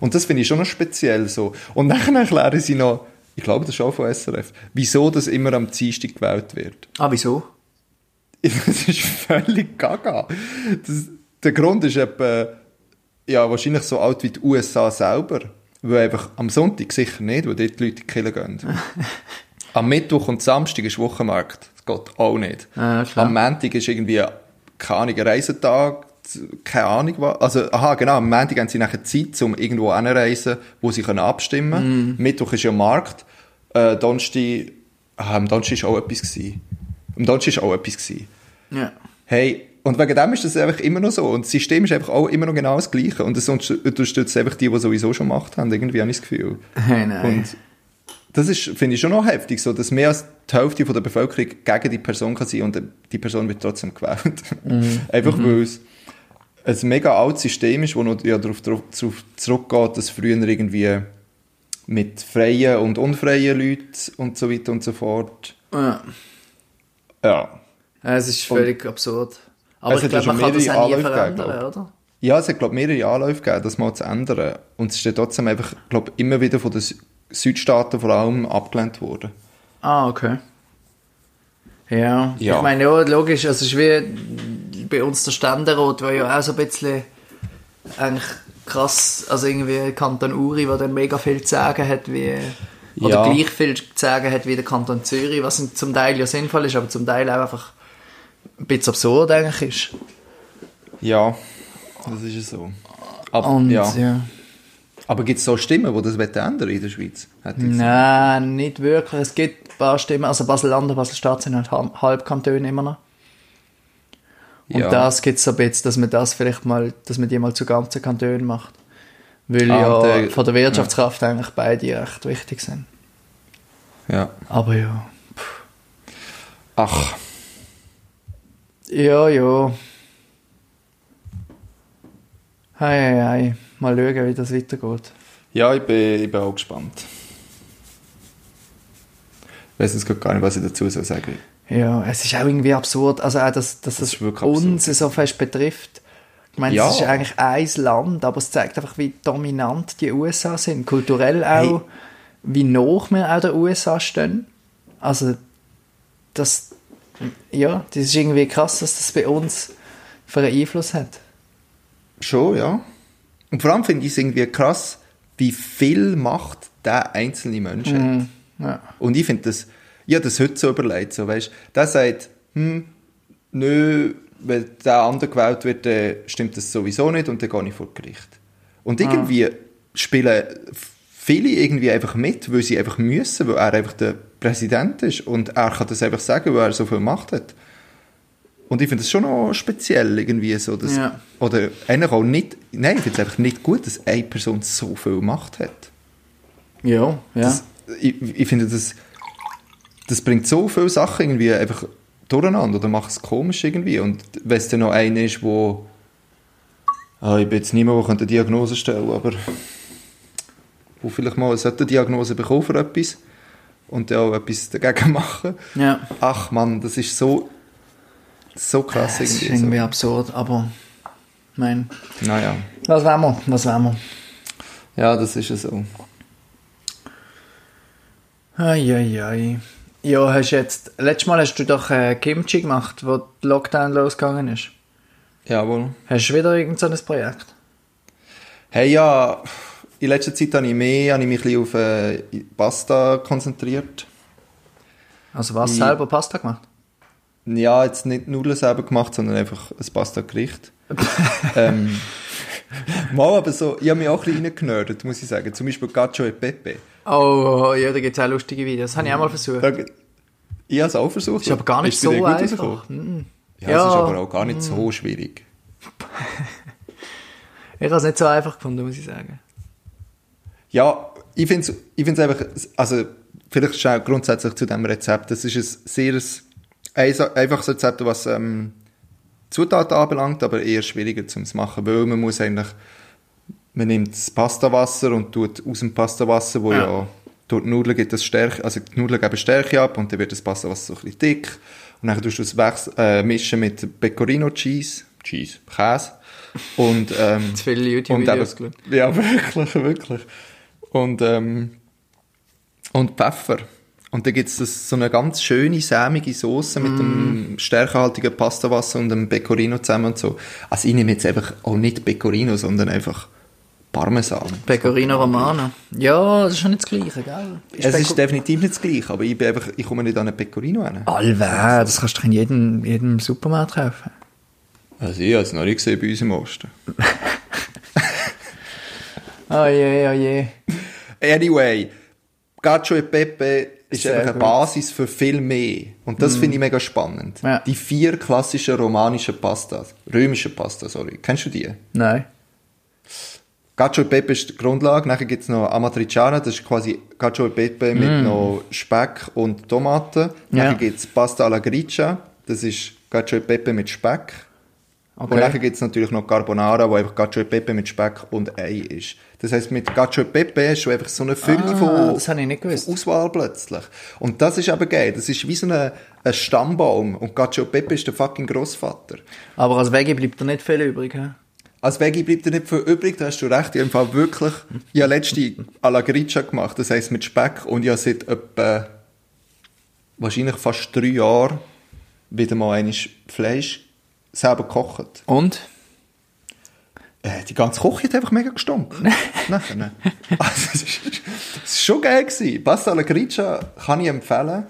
Und das finde ich schon noch speziell so. Und dann erklären sie noch, ich glaube, das ist auch von SRF, wieso das immer am Dienstag gewählt wird. ah, wieso? Das ist völlig gaga. Das, der Grund ist etwa, ja, wahrscheinlich so alt wie die USA selber. Weil einfach am Sonntag sicher nicht, weil dort die Leute Kirche gehen. am Mittwoch und Samstag ist Wochenmarkt. Das geht auch nicht. Ja, am Montag ist irgendwie, keine Ahnung, Reisetag. keine Ahnung was. Also, aha, genau, am Montag haben sie nachher Zeit, um irgendwo anzureisen, wo sie können abstimmen können. Mittwoch ist ja Markt. Äh, Donnerstag, ah, am Donnerstag war auch etwas. Gewesen. Am Donnerstag war auch etwas. Gewesen. Ja. Hey, und wegen dem ist das einfach immer noch so. Und das System ist einfach auch immer noch genau das Gleiche. Und das unterstützt einfach die, die sowieso schon gemacht haben. Irgendwie habe ich das Gefühl. Hey, nein. Und das ist, finde ich schon noch heftig, so, dass mehr als die Hälfte von der Bevölkerung gegen die Person kann sein und die Person wird trotzdem gewählt. einfach weil es ein mega altes System ist, das noch ja, darauf, darauf zurückgeht, dass früher irgendwie mit freien und unfreien Leuten und so weiter und so fort. ja. Ja. Ja, Es ist völlig absurd. Aber Es ich glaube, man kann das auch nie verändern, glaub oder? Ja, es hat, glaube mehrere Anläufe gegeben, das mal zu ändern. Und es ist dann trotzdem einfach, glaube immer wieder von den Sü- Südstaaten vor allem abgelehnt worden. Ah, okay. Ja, Ja. ich meine, ja, logisch, also es ist wie bei uns der Ständerat, der ja auch so ein bisschen eigentlich krass, also irgendwie Kanton Uri, der dann mega viel zu sagen hat, wie, oder Ja. gleich viel zu sagen hat wie der Kanton Zürich, was zum Teil ja sinnvoll ist, aber zum Teil auch einfach ein bisschen absurd eigentlich ist. Ja, das ist es so. Aber, Und, ja. ja. Aber gibt es so Stimmen, die das ändern in der Schweiz? Nein, nicht wirklich. Es gibt ein paar Stimmen. Also Basel-Land und Basel-Stadt sind halt Halb- Halbkantone immer noch. Und Ja. das gibt es so ein bisschen, dass man das vielleicht mal, dass man die mal zu ganzen Kantonen macht. Weil Ah, ja der- von der Wirtschaftskraft eigentlich beide recht wichtig sind. Ja. Aber ja. Ach, Ja, ja. Hei, hei, hei. Mal schauen, wie das weitergeht. ja, ich bin, ich bin auch gespannt. Ich weiß jetzt gar nicht, was ich dazu soll sagen Ja, es ist auch irgendwie absurd, also auch, dass, dass Das wirklich uns so fest betrifft. Ich meine, Ja. es ist eigentlich ein Land, aber es zeigt einfach, wie dominant die USA sind. Kulturell auch, Hey. wie noch wir auch der USA stehen. Also, das, ja, das ist irgendwie krass, dass das bei uns für einen Einfluss hat. Schon, ja. Und vor allem finde ich es irgendwie krass, wie viel Macht der einzelne Mensch hat. Ja. Und ich finde das, habe das heute so überlegt, so, weißt, der sagt, hm, nö, wenn der andere gewählt wird, dann stimmt das sowieso nicht und dann gehe ich vor Gericht. Und irgendwie spielen viele irgendwie einfach mit, weil sie einfach müssen, weil er einfach der Präsident ist und er kann das einfach sagen, weil er so viel Macht hat. Und ich finde das schon noch speziell irgendwie so, dass, Ja. oder eigentlich auch nicht, nein, ich finde es einfach nicht gut, dass eine Person so viel Macht hat. Ja, ja. Das, ich, ich finde, das, das bringt so viele Sachen irgendwie einfach durcheinander oder macht es komisch irgendwie. Und wenn es dann noch einer ist, wo ah, ich bin jetzt niemand, der eine Diagnose stellen aber wo vielleicht mal eine Diagnose bekommen für etwas und dann auch etwas dagegen machen. ja. Ach man, das ist so so krass Das ist irgendwie. irgendwie absurd, aber, mein, So. Naja, was wollen wir, was wollen wir? ja, das ist ja so. Eieiei. Ja, hast jetzt, letztes Mal hast du doch äh, Kimchi gemacht, wo der Lockdown losgegangen ist. Jawohl. Hast du wieder irgend so Projekt? Hey, ja, in letzter Zeit habe ich mehr, habe ich mich ein bisschen auf äh, Pasta konzentriert. Also was, Ich- selber Pasta gemacht? Ja, jetzt nicht Nudeln selber gemacht, sondern einfach ein Pasta-Gericht. ähm, mal aber so, ich habe mich auch ein bisschen reingenördet, muss ich sagen. Zum Beispiel Cacio e Pepe. Oh, ja, da gibt es auch lustige Videos. Das habe ich auch mal versucht. Da, ich habe es auch versucht. ist aber gar nicht Ist so gut einfach. rausgekommen? Ja, Ja. es ist aber auch gar nicht so schwierig. Ich habe es nicht so einfach gefunden, muss ich sagen. Ja, ich finde es ich find's einfach, also vielleicht schnell grundsätzlich zu diesem Rezept, das ist ein sehr ein, einfaches Rezept, was ähm, Zutaten anbelangt, aber eher schwieriger zu machen, weil man muss eigentlich, man nimmt das Pastawasser und tut aus dem Pastawasser, wo ja, Ja. durch die Nudeln gibt das Stärke, also die Nudeln geben Stärke ab und dann wird das Pastawasser so ein bisschen dick und dann tust du es wechs- äh, mischen mit Pecorino Cheese, Cheese, Käse und ähm, Zu viele YouTube-Videos. Ja, wirklich, wirklich. Und, ähm, und Pfeffer. Und dann gibt es so eine ganz schöne, sämige Soße mit Mm. dem stärkehaltigen Pastawasser und dem Pecorino zusammen und so. Also ich nehme jetzt einfach auch nicht Pecorino, sondern einfach Parmesan. Pecorino Romano. Ja, das ist schon nicht das Gleiche, gell? es ist definitiv nicht das gleiche, aber ich, bin einfach, ich komme nicht an einen Pecorino hin. Alwe, das kannst du in jedem, jedem Supermarkt kaufen. Also ich habe es noch nicht gesehen bei uns im Osten. Oh je, oh je. Anyway, Cacio e Pepe ist Sehr einfach eine gut. Basis für viel mehr. Und das finde ich mega spannend. Ja. Die vier klassischen romanischen Pastas. Römische Pasta, sorry. Kennst du die? Nein. Cacio e Pepe ist die Grundlage. Nachher gibt's noch Amatriciana. Das ist quasi Cacio e Pepe mit noch Speck und Tomaten. Ja. Nachher gibt's Pasta alla Gricia. Das ist Cacio e Pepe mit Speck. Okay. Und nachher gibt's natürlich noch Carbonara, wo einfach Cacio e Pepe mit Speck und Ei ist. Das heisst, mit Cacio e Pepe hast du einfach so eine Fülle Ah, von, das habe ich nicht gewusst. Auswahl plötzlich. Und das ist eben geil. Das ist wie so ein, ein Stammbaum. Und Cacio e Pepe ist der fucking Grossvater. Aber als Veggie bleibt da nicht viel übrig. He? Als Veggie bleibt dir nicht viel übrig, da hast du recht. Ich habe wirklich, ich habe letzte alla Gricia gemacht, das heisst mit Speck, und ich habe seit etwa, wahrscheinlich fast drei Jahren, wieder mal einmal Fleisch selber gekocht. Und? Äh, die ganze Küche hat einfach mega gestunken. Nachher. ne? Also, es ist schon geil gewesen. Pasta alla Gricia kann ich empfehlen.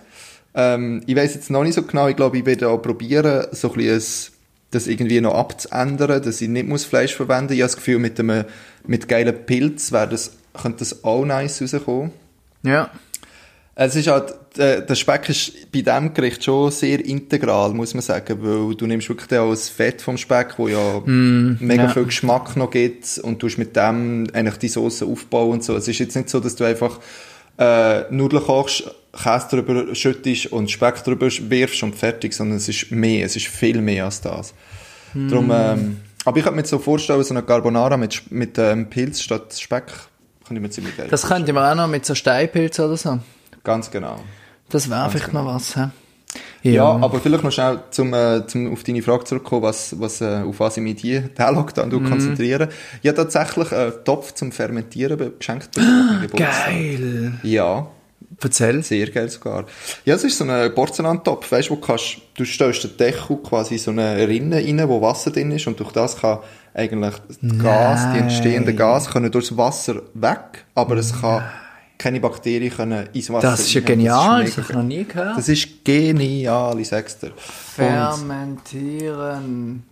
Ähm, ich weiß jetzt noch nicht so genau, ich glaube, ich werde auch probieren, so ein bisschen das irgendwie noch abzuändern, dass ich nicht muss Fleisch verwenden muss. Ich habe das Gefühl, mit, einem, mit geilen Pilz wäre das, könnte das auch nice rauskommen. Ja. Es ist halt, äh, der Speck ist bei diesem Gericht schon sehr integral, muss man sagen, weil du nimmst wirklich auch das Fett vom Speck, wo ja mega ja. viel Geschmack noch gibt und du mit dem eigentlich die Soße aufbauen und so. Es ist jetzt nicht so, dass du einfach äh, Nudeln kochst, Käse drüber schüttest und Speck drüber wirfst und fertig, sondern es ist mehr, es ist viel mehr als das. Darum, ähm, aber ich könnte mir so vorstellen, so eine Carbonara mit, mit ähm, Pilz statt Speck, kann ich mir ziemlich geil Das könnte man auch noch mit so Steinpilz oder so. Ganz genau. Das wäre vielleicht noch was. He? Ja, aber vielleicht noch schnell zum, äh, zum auf deine Frage zurückkommen, was, was, äh, auf was ich mich die, diesen Lockdown mm. konzentriere. Ich habe tatsächlich einen Topf zum Fermentieren geschenkt bekommen. Geburtstag. Geil. Ja, Erzähl. sehr geil sogar. Ja, es ist so ein Porzellan-Topf, weißt du, wo du kannst, du stellst den Deckel quasi in so eine Rinne rein, wo Wasser drin ist und durch das kann eigentlich das Gas, die entstehenden Gas können durchs Wasser weg, aber es kann keine Bakterien können ins Wasser Das ist ja genial, ist das habe ich noch nie gehört. Das ist genial, ich sag's dir. Fermentieren.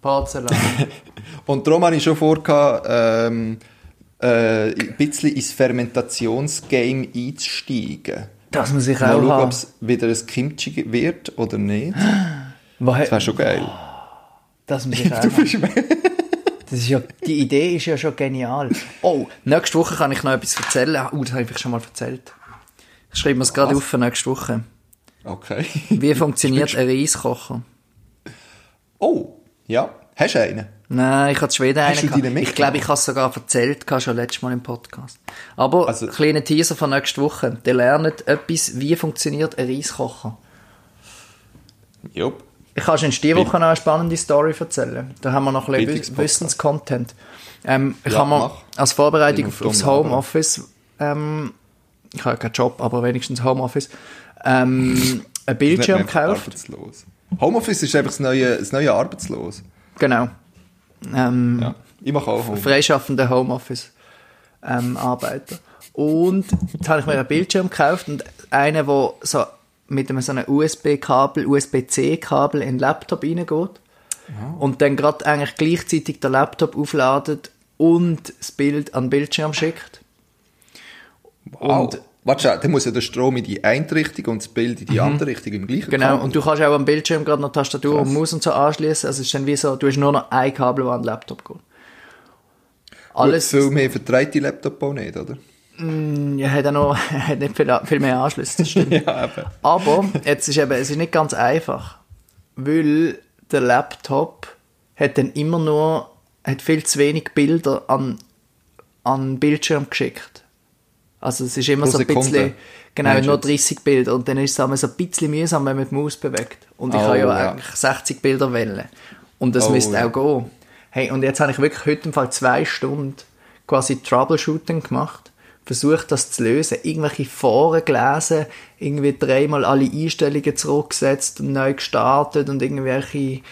Porzellan. und darum habe ich schon vor, ähm, äh, ein bisschen ins Fermentationsgame einzusteigen. Das muss ich Mal auch schauen, ob es wieder ein Kimchi wird oder nicht. Das wäre schon geil. Das muss ich auch haben. Das ist ja, die Idee ist ja schon genial. Oh, nächste Woche kann ich noch etwas erzählen. Oh, das habe ich schon mal erzählt. Ich schreibe mir es gerade Was? auf für nächste Woche. Okay. Wie funktioniert ein Reiskocher? Oh, ja. Hast du einen? Nein, ich hatte Schweden Hast einen. du deinen. Ich glaube, ich habe es sogar erzählt, schon letztes Mal im Podcast. Aber, Also- kleiner Teaser von nächste Woche. Ihr lernt etwas, wie funktioniert ein Reiskocher. Jupp. Ich kann schon diese Woche noch eine spannende Story erzählen. Da haben wir noch ein bisschen. Wissenscontent. Ähm, ich Ja, habe mir als Vorbereitung auf aufs Homeoffice, ähm, ich habe keinen Job, aber wenigstens Homeoffice, ähm, ein Bildschirm gekauft. Arbeitslos. Homeoffice ist einfach das neue, das neue Arbeitslos. Genau. Ähm, Ja. Ich mache auch Homeoffice. freischaffender Homeoffice ähm. Und jetzt habe ich mir einen Bildschirm gekauft und einen, der so mit einem so einem USB-Kabel, USB-C-Kabel in den Laptop reingeht und dann gerade eigentlich gleichzeitig den Laptop aufladet und das Bild an den Bildschirm schickt. Wow. Und- Warte, dann muss ja der Strom in die eine Richtung und das Bild in die andere Richtung im gleichen Genau, Kabel. und du kannst auch am Bildschirm gerade noch Tastatur Krass. und Maus und so anschließen. Also es ist dann wie so, du hast nur noch ein Kabel, das an den Laptop geht. Alles, Viel mehr vertreibt die Laptop auch nicht, oder? Ja, hat er noch hat nicht viel, viel mehr Anschlüsse. das stimmt. Ja, eben. Aber jetzt ist eben, es ist nicht ganz einfach, weil der Laptop hat dann immer nur hat viel zu wenig Bilder an an den Bildschirm geschickt. Also es ist immer Pro so ein Sekunde. bisschen genau Meinst du nur jetzt? 30 Bilder und dann ist es einmal so ein bisschen mühsam, wenn man die Maus bewegt. Und ich Oh, habe ja, ja. eigentlich 60 Bilder wählen und das Oh, müsste ja. auch gehen. Hey, und jetzt habe ich wirklich heute im Fall zwei Stunden quasi Troubleshooting gemacht, versucht das zu lösen, irgendwelche Foren gelesen, irgendwie dreimal alle Einstellungen zurückgesetzt und neu gestartet und irgendwelche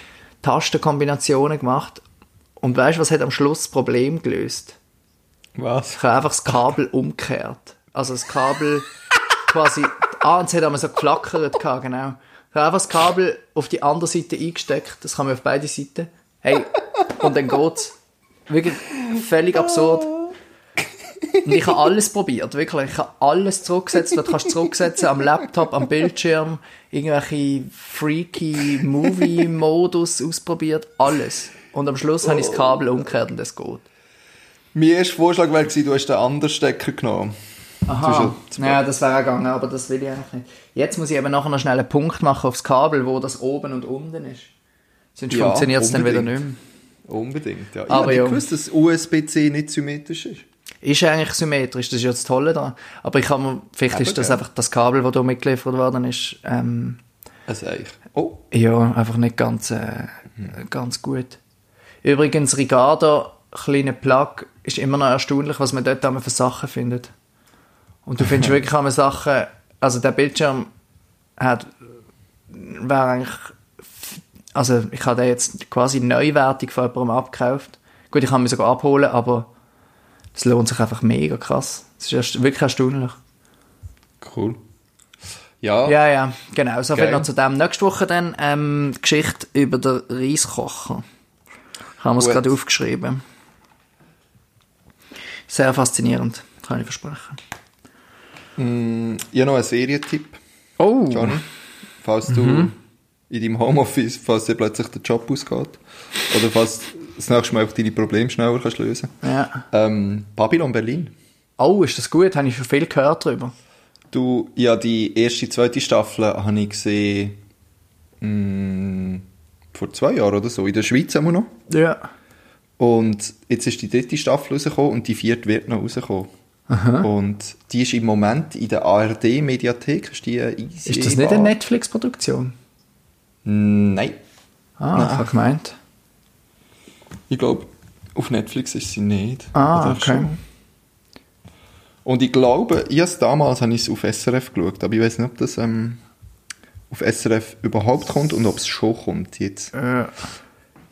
Tastenkombinationen gemacht. Und weißt du, was hat am Schluss das Problem gelöst? Was? Ich habe einfach das Kabel umgekehrt. Also das Kabel quasi, ah, und es hat einmal so geflackert, gehabt, genau. Ich habe einfach das Kabel auf die andere Seite eingesteckt, das kann man auf beide Seiten, Hey, und dann geht's. Wirklich völlig absurd. Und ich habe alles probiert, wirklich. Ich habe alles zurückgesetzt, du kannst zurücksetzen am Laptop, am Bildschirm, irgendwelche freaky Movie-Modus ausprobiert, alles. Und am Schluss habe ich das Kabel umgekehrt und es geht. Mein erster Vorschlag wäre gewesen, du hast den anderen Stecker genommen. Aha. Ja, das wäre gegangen, aber das will ich eigentlich nicht. Jetzt muss ich eben nachher noch schnell einen Punkt machen aufs Kabel, wo das oben und unten ist. Sonst Ja, funktioniert es dann wieder nicht mehr. Unbedingt, ja. Ich Aber nicht ja. gewusst, dass USB-C nicht symmetrisch ist. Ist eigentlich symmetrisch, das ist ja das Tolle daran. Aber ich kann mir, vielleicht Aber ist das einfach das Kabel, das hier mitgeliefert worden ist, ähm, Also eigentlich. Oh, ja, einfach nicht ganz, äh, ganz gut. Übrigens, Ricardo, kleiner Plug, ist immer noch erstaunlich, was man dort einmal für Sachen findet. Und du findest wirklich einmal Sachen, also der Bildschirm hat, wäre eigentlich, also ich habe den jetzt quasi neuwertig von jemandem abgekauft. Gut, ich kann ihn sogar abholen, aber es lohnt sich einfach mega krass. Es ist wirklich erstaunlich. cool. Ja, Ja, ja, genau. So viel noch zu dem. Nächste Woche dann ähm, die Geschichte über den Reiskocher. Haben wir es gerade aufgeschrieben. Sehr faszinierend, kann ich versprechen. Mm, ich habe noch einen Serientipp, Oh! Johnny. Falls du Mhm. in deinem Homeoffice, falls dir plötzlich der Job ausgeht. Oder falls das nächste Mal auch deine Probleme schneller kannst lösen Ja. ähm, Babylon Berlin. Oh, ist das gut? Habe ich schon viel gehört darüber. Du, ja, die erste, zweite Staffel habe ich gesehen mm, vor zwei Jahren oder so, in der Schweiz haben wir noch. Ja. Und jetzt ist die dritte Staffel rausgekommen und die vierte wird noch rauskommen. Und die ist im Moment in der ARD-Mediathek. Ist, die Ist das nicht eine? Netflix-Produktion? Nein. Ah, Nein. gemeint. Ich glaube, auf Netflix ist sie nicht. Ah, okay. schon? Und ich glaube, ich damals habe ich es auf SRF geschaut, aber ich weiß nicht, ob das ähm, auf SRF überhaupt kommt und ob es schon kommt jetzt. Äh,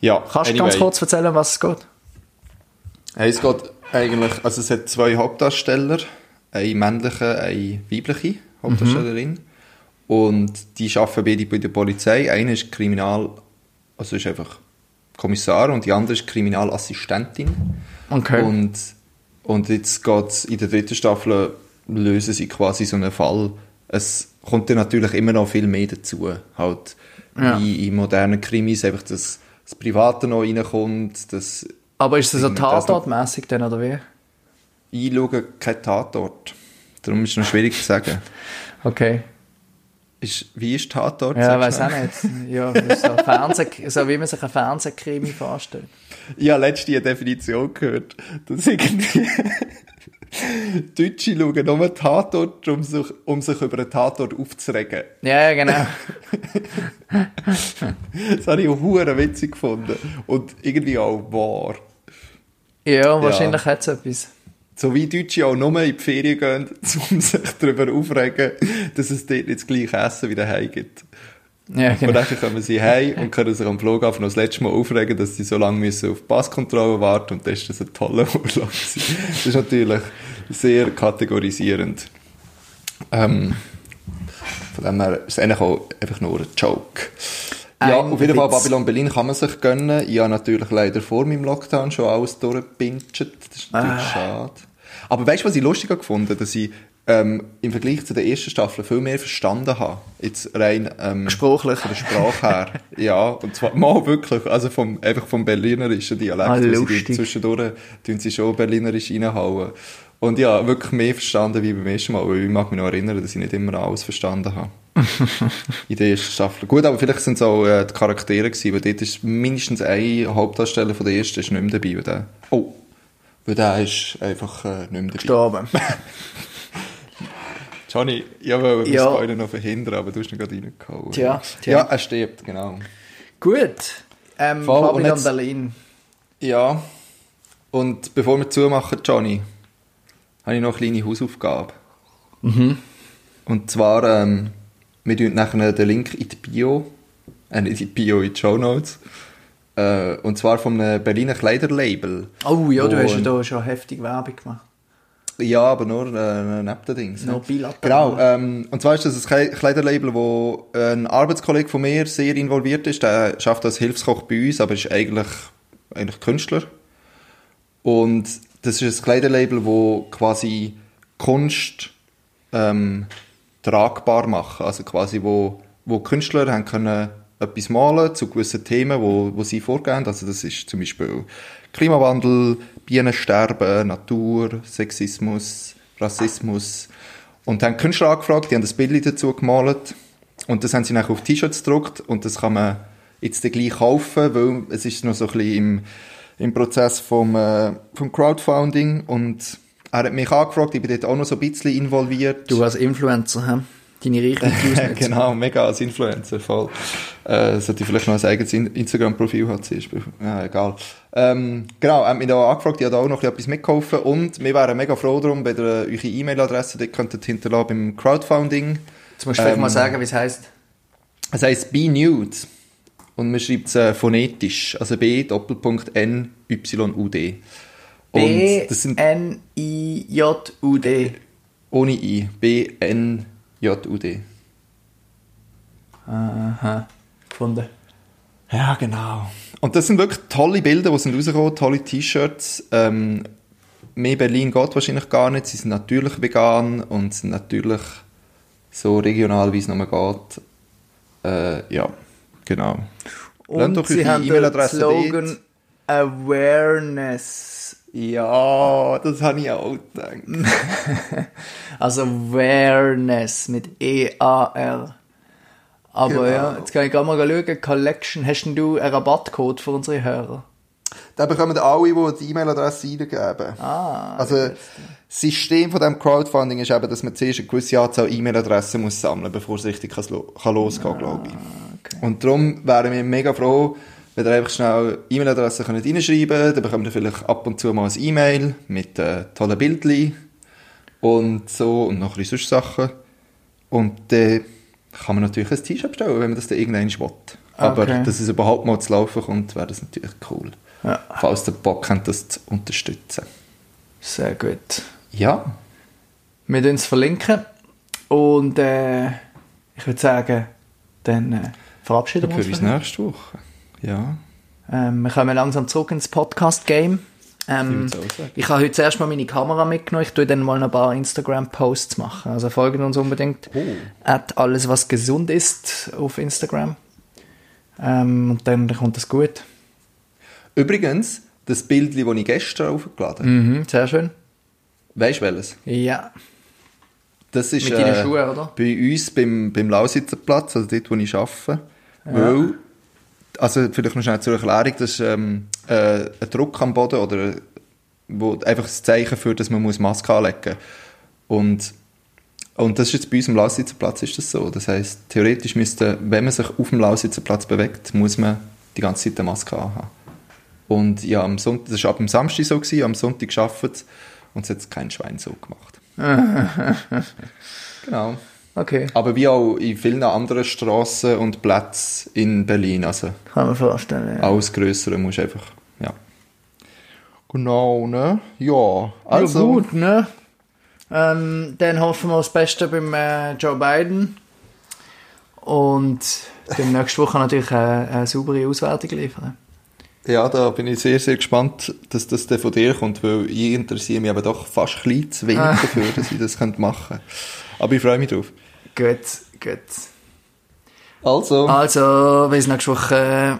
Ja, kannst du ganz kurz erzählen, was es geht? Hey, es geht eigentlich, also es hat zwei Hauptdarsteller, eine männliche, eine weibliche Hauptdarstellerin. Und die arbeiten beide bei der Polizei. Einer ist Kriminal, also ist einfach Kommissar und die andere ist Kriminalassistentin. Okay. Und, und jetzt geht's in der dritten Staffel lösen sie quasi so einen Fall. Es kommt dann natürlich immer noch viel mehr dazu. Halt, Ja. wie in modernen Krimis, einfach das, das Private noch reinkommt, das Aber ist es so Das noch- tatortmäßig dann, oder wie? Einschauen, kein Tatort. Darum ist es noch schwierig zu sagen. Okay. Ist, wie ist Tatort? Ja, weiß auch nicht. Ja, so, ein Fernseh, so wie man sich einen Fernsehkrimi vorstellt. Ich habe letztens eine Definition gehört, dass irgendwie Deutsche schauen nur Tatort, um sich, um sich über einen Tatort aufzuregen. Ja, ja, genau. Das habe ich auch witzig gefunden. Und irgendwie auch wahr. Ja, wahrscheinlich hat es etwas. So wie Deutsche auch nur in die Ferien gehen, um sich darüber aufregen, dass es dort nicht das gleiche Essen wie daheim gibt. Ja, Und genau. dann kommen sie heim und können sich am Flughafen noch das letzte Mal aufregen, dass sie so lange müssen auf die Passkontrolle warten und dann ist das ein toller Urlaub. Das ist natürlich sehr kategorisierend. Ähm, von dem her ist es eigentlich auch einfach nur ein Joke. Ja, auf jeden Fall. Babylon Berlin kann man sich gönnen. Ich habe natürlich leider vor meinem Lockdown schon alles durchgepinscht. Das ist natürlich Ah. schade. Aber weißt du, was ich lustiger gefunden dass ich ähm, im Vergleich zu der ersten Staffel viel mehr verstanden habe. Jetzt rein ähm, Sprachlich. von der Sprache her. ja, und zwar mal wirklich, also vom, einfach vom berlinerischen Dialekt. Ah, sie lustig. Zwischendurch tun sie schon berlinerisch reinhauen. Und ja, wirklich mehr verstanden wie beim ersten Mal, weil ich mag mich noch erinnern, dass ich nicht immer alles verstanden habe. in der ersten Staffel. Gut, aber vielleicht sind es auch äh, die Charaktere gewesen, weil dort ist mindestens ein Hauptdarsteller von der ersten ist nicht mehr dabei. Weil der, oh, weil der ist einfach äh, nicht mehr dabei. Gestorben. Johnny, ich wollte Ja. Spoiler noch verhindern, aber du hast ihn gerade reingehauen. Tja, tja. Ja, er stirbt, genau. Gut. Ähm, Voll, Babylon jetzt- Berlin. Ja, und bevor wir zumachen, Johnny, habe ich noch eine kleine Hausaufgabe. Und zwar, ähm, wir tun nachher den Link in die Bio, äh, in die Bio, in die Show Notes, äh, und zwar vom einem Berliner Kleiderlabel. Oh ja, du hast ja da schon heftig Werbung gemacht. Ja, aber nur äh, neben den Dings. Nur bilateral. Genau, ähm, und zwar ist das ein Kle- Kleiderlabel, wo ein Arbeitskollege von mir sehr involviert ist. Der schafft als Hilfskoch bei uns, aber ist eigentlich, eigentlich Künstler. Und das ist ein Kleiderlabel, wo quasi Kunst ähm, tragbar machen. Also quasi, wo, wo Künstler haben können etwas malen zu gewissen Themen, wo, wo sie vorgehen. Also das ist zum Beispiel Klimawandel, Bienensterben, Natur, Sexismus, Rassismus. Und haben Künstler angefragt, die haben das Bild dazu gemalt. Und das haben sie dann auf T-Shirts gedruckt und das kann man jetzt gleich kaufen, weil es ist noch so ein bisschen im, im Prozess vom, äh, vom Crowdfunding und er hat mich angefragt, ich bin dort auch noch so ein bisschen involviert. Du als Influencer, hä? Deine Reichweite genau, mega als Influencer, voll. Äh, sollte ich vielleicht noch ein eigenes In- Instagram-Profil haben, zum Beispiel. Ja, egal. Ähm, genau, er hat mich da angefragt, ich habe da auch noch etwas mitgeholfen und wir wären mega froh darum, wenn ihr äh, eure E-Mail-Adresse dort könntet hinterlassen beim Crowdfunding. Jetzt musst du vielleicht Ähm, mal sagen, wie es heisst. Es heisst Be Nude. Und man schreibt es äh, phonetisch. Also B, Doppelpunkt N, Y, U, D. B-N-I-J-U-D. ohne I. B, N, J, U, D. Aha. Gefunden. Ja, genau. Und das sind wirklich tolle Bilder, die sind rausgekommen, tolle T-Shirts. Ähm, mehr Berlin geht wahrscheinlich gar nicht. Sie sind natürlich vegan und sind natürlich so regional, wie es nur geht. Äh, ja, genau. Und doch sie haben den E-Mail-Adresse Slogan dort. Awareness. Ja, das habe ich auch gedacht. Also Awareness mit E-A-R. Aber Genau. ja, jetzt kann ich gerade mal schauen. Collection, hast denn du einen Rabattcode für unsere Hörer? Da bekommen alle, die die E-Mail-Adresse eingeben. Ah, Also, das System von diesem Crowdfunding ist eben, dass man zuerst eine gewisse Anzahl E-Mail-Adressen muss sammeln bevor es richtig kann, lo- kann losgehen glaube ich. Und darum wären wir mega froh, wenn ihr einfach schnell E-Mail-Adressen könnt reinschreiben könnt. Dann bekommt ihr vielleicht ab und zu mal ein E-Mail mit äh, tollen Bildchen und so und noch ein bisschen sonst Sachen. Und dann kann man natürlich ein T-Shirt bestellen, wenn man das dann irgendwann will. Aber Okay. dass es überhaupt mal zu laufen kommt, wäre das natürlich cool. Ja. Falls der Bock hat, das zu unterstützen. Sehr gut. Ja, Wir verlinken es verlinken. Und äh, ich würde sagen, dann äh, verabschieden wir uns. hier. nächste Woche. Ja, Ähm, wir kommen langsam zurück ins Podcast-Game. Ich Ähm, ich habe heute zuerst mal meine Kamera mitgenommen. Ich tue dann mal ein paar Instagram-Posts machen. Also folgen uns unbedingt. Oh. At alles, was gesund ist auf Instagram. Ähm, und dann kommt das gut. Übrigens, das Bild, das ich gestern aufgeladen habe, Mhm, sehr schön. weißt du welches? Ja. Das ist Mit deinen Schuhen, oder? bei uns beim, beim Lausitzer Platz, also dort, wo ich arbeite. Weil, also vielleicht noch schnell zur Erklärung, das ist ähm, äh, ein Druck am Boden oder wo einfach das Zeichen für, dass man muss Maske anlegen muss. Und, und das ist jetzt bei uns am Lausitzer Platz ist das so. Das heisst, theoretisch müsste, wenn man sich auf dem Lausitzer Platz bewegt, muss man die ganze Zeit eine Maske anhaben. Und ja, am Sonntag, das war ab dem Samstag so, gewesen, am Sonntag gearbeitet und es hat kein Schwein so gemacht. genau. Okay. Aber wie auch in vielen anderen Straßen und Plätzen in Berlin. Also Kann man vorstellen. Ja. alles Größere musst du einfach, ja. Genau, ne? Ja, also. ja, gut, ne? Ähm, dann hoffen wir das Beste beim äh, Joe Biden. Und dann nächste Woche natürlich eine, eine saubere Auswertung liefern. Ja, da bin ich sehr, sehr gespannt, dass das dann von dir kommt, weil ich interessiere mich aber doch fast ein bisschen zu wenig dafür, dass ich das könnte machen Aber ich freue mich drauf. Gut, gut. Also, Also, bis nächste Woche.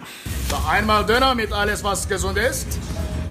Noch einmal Döner mit alles, was gesund ist.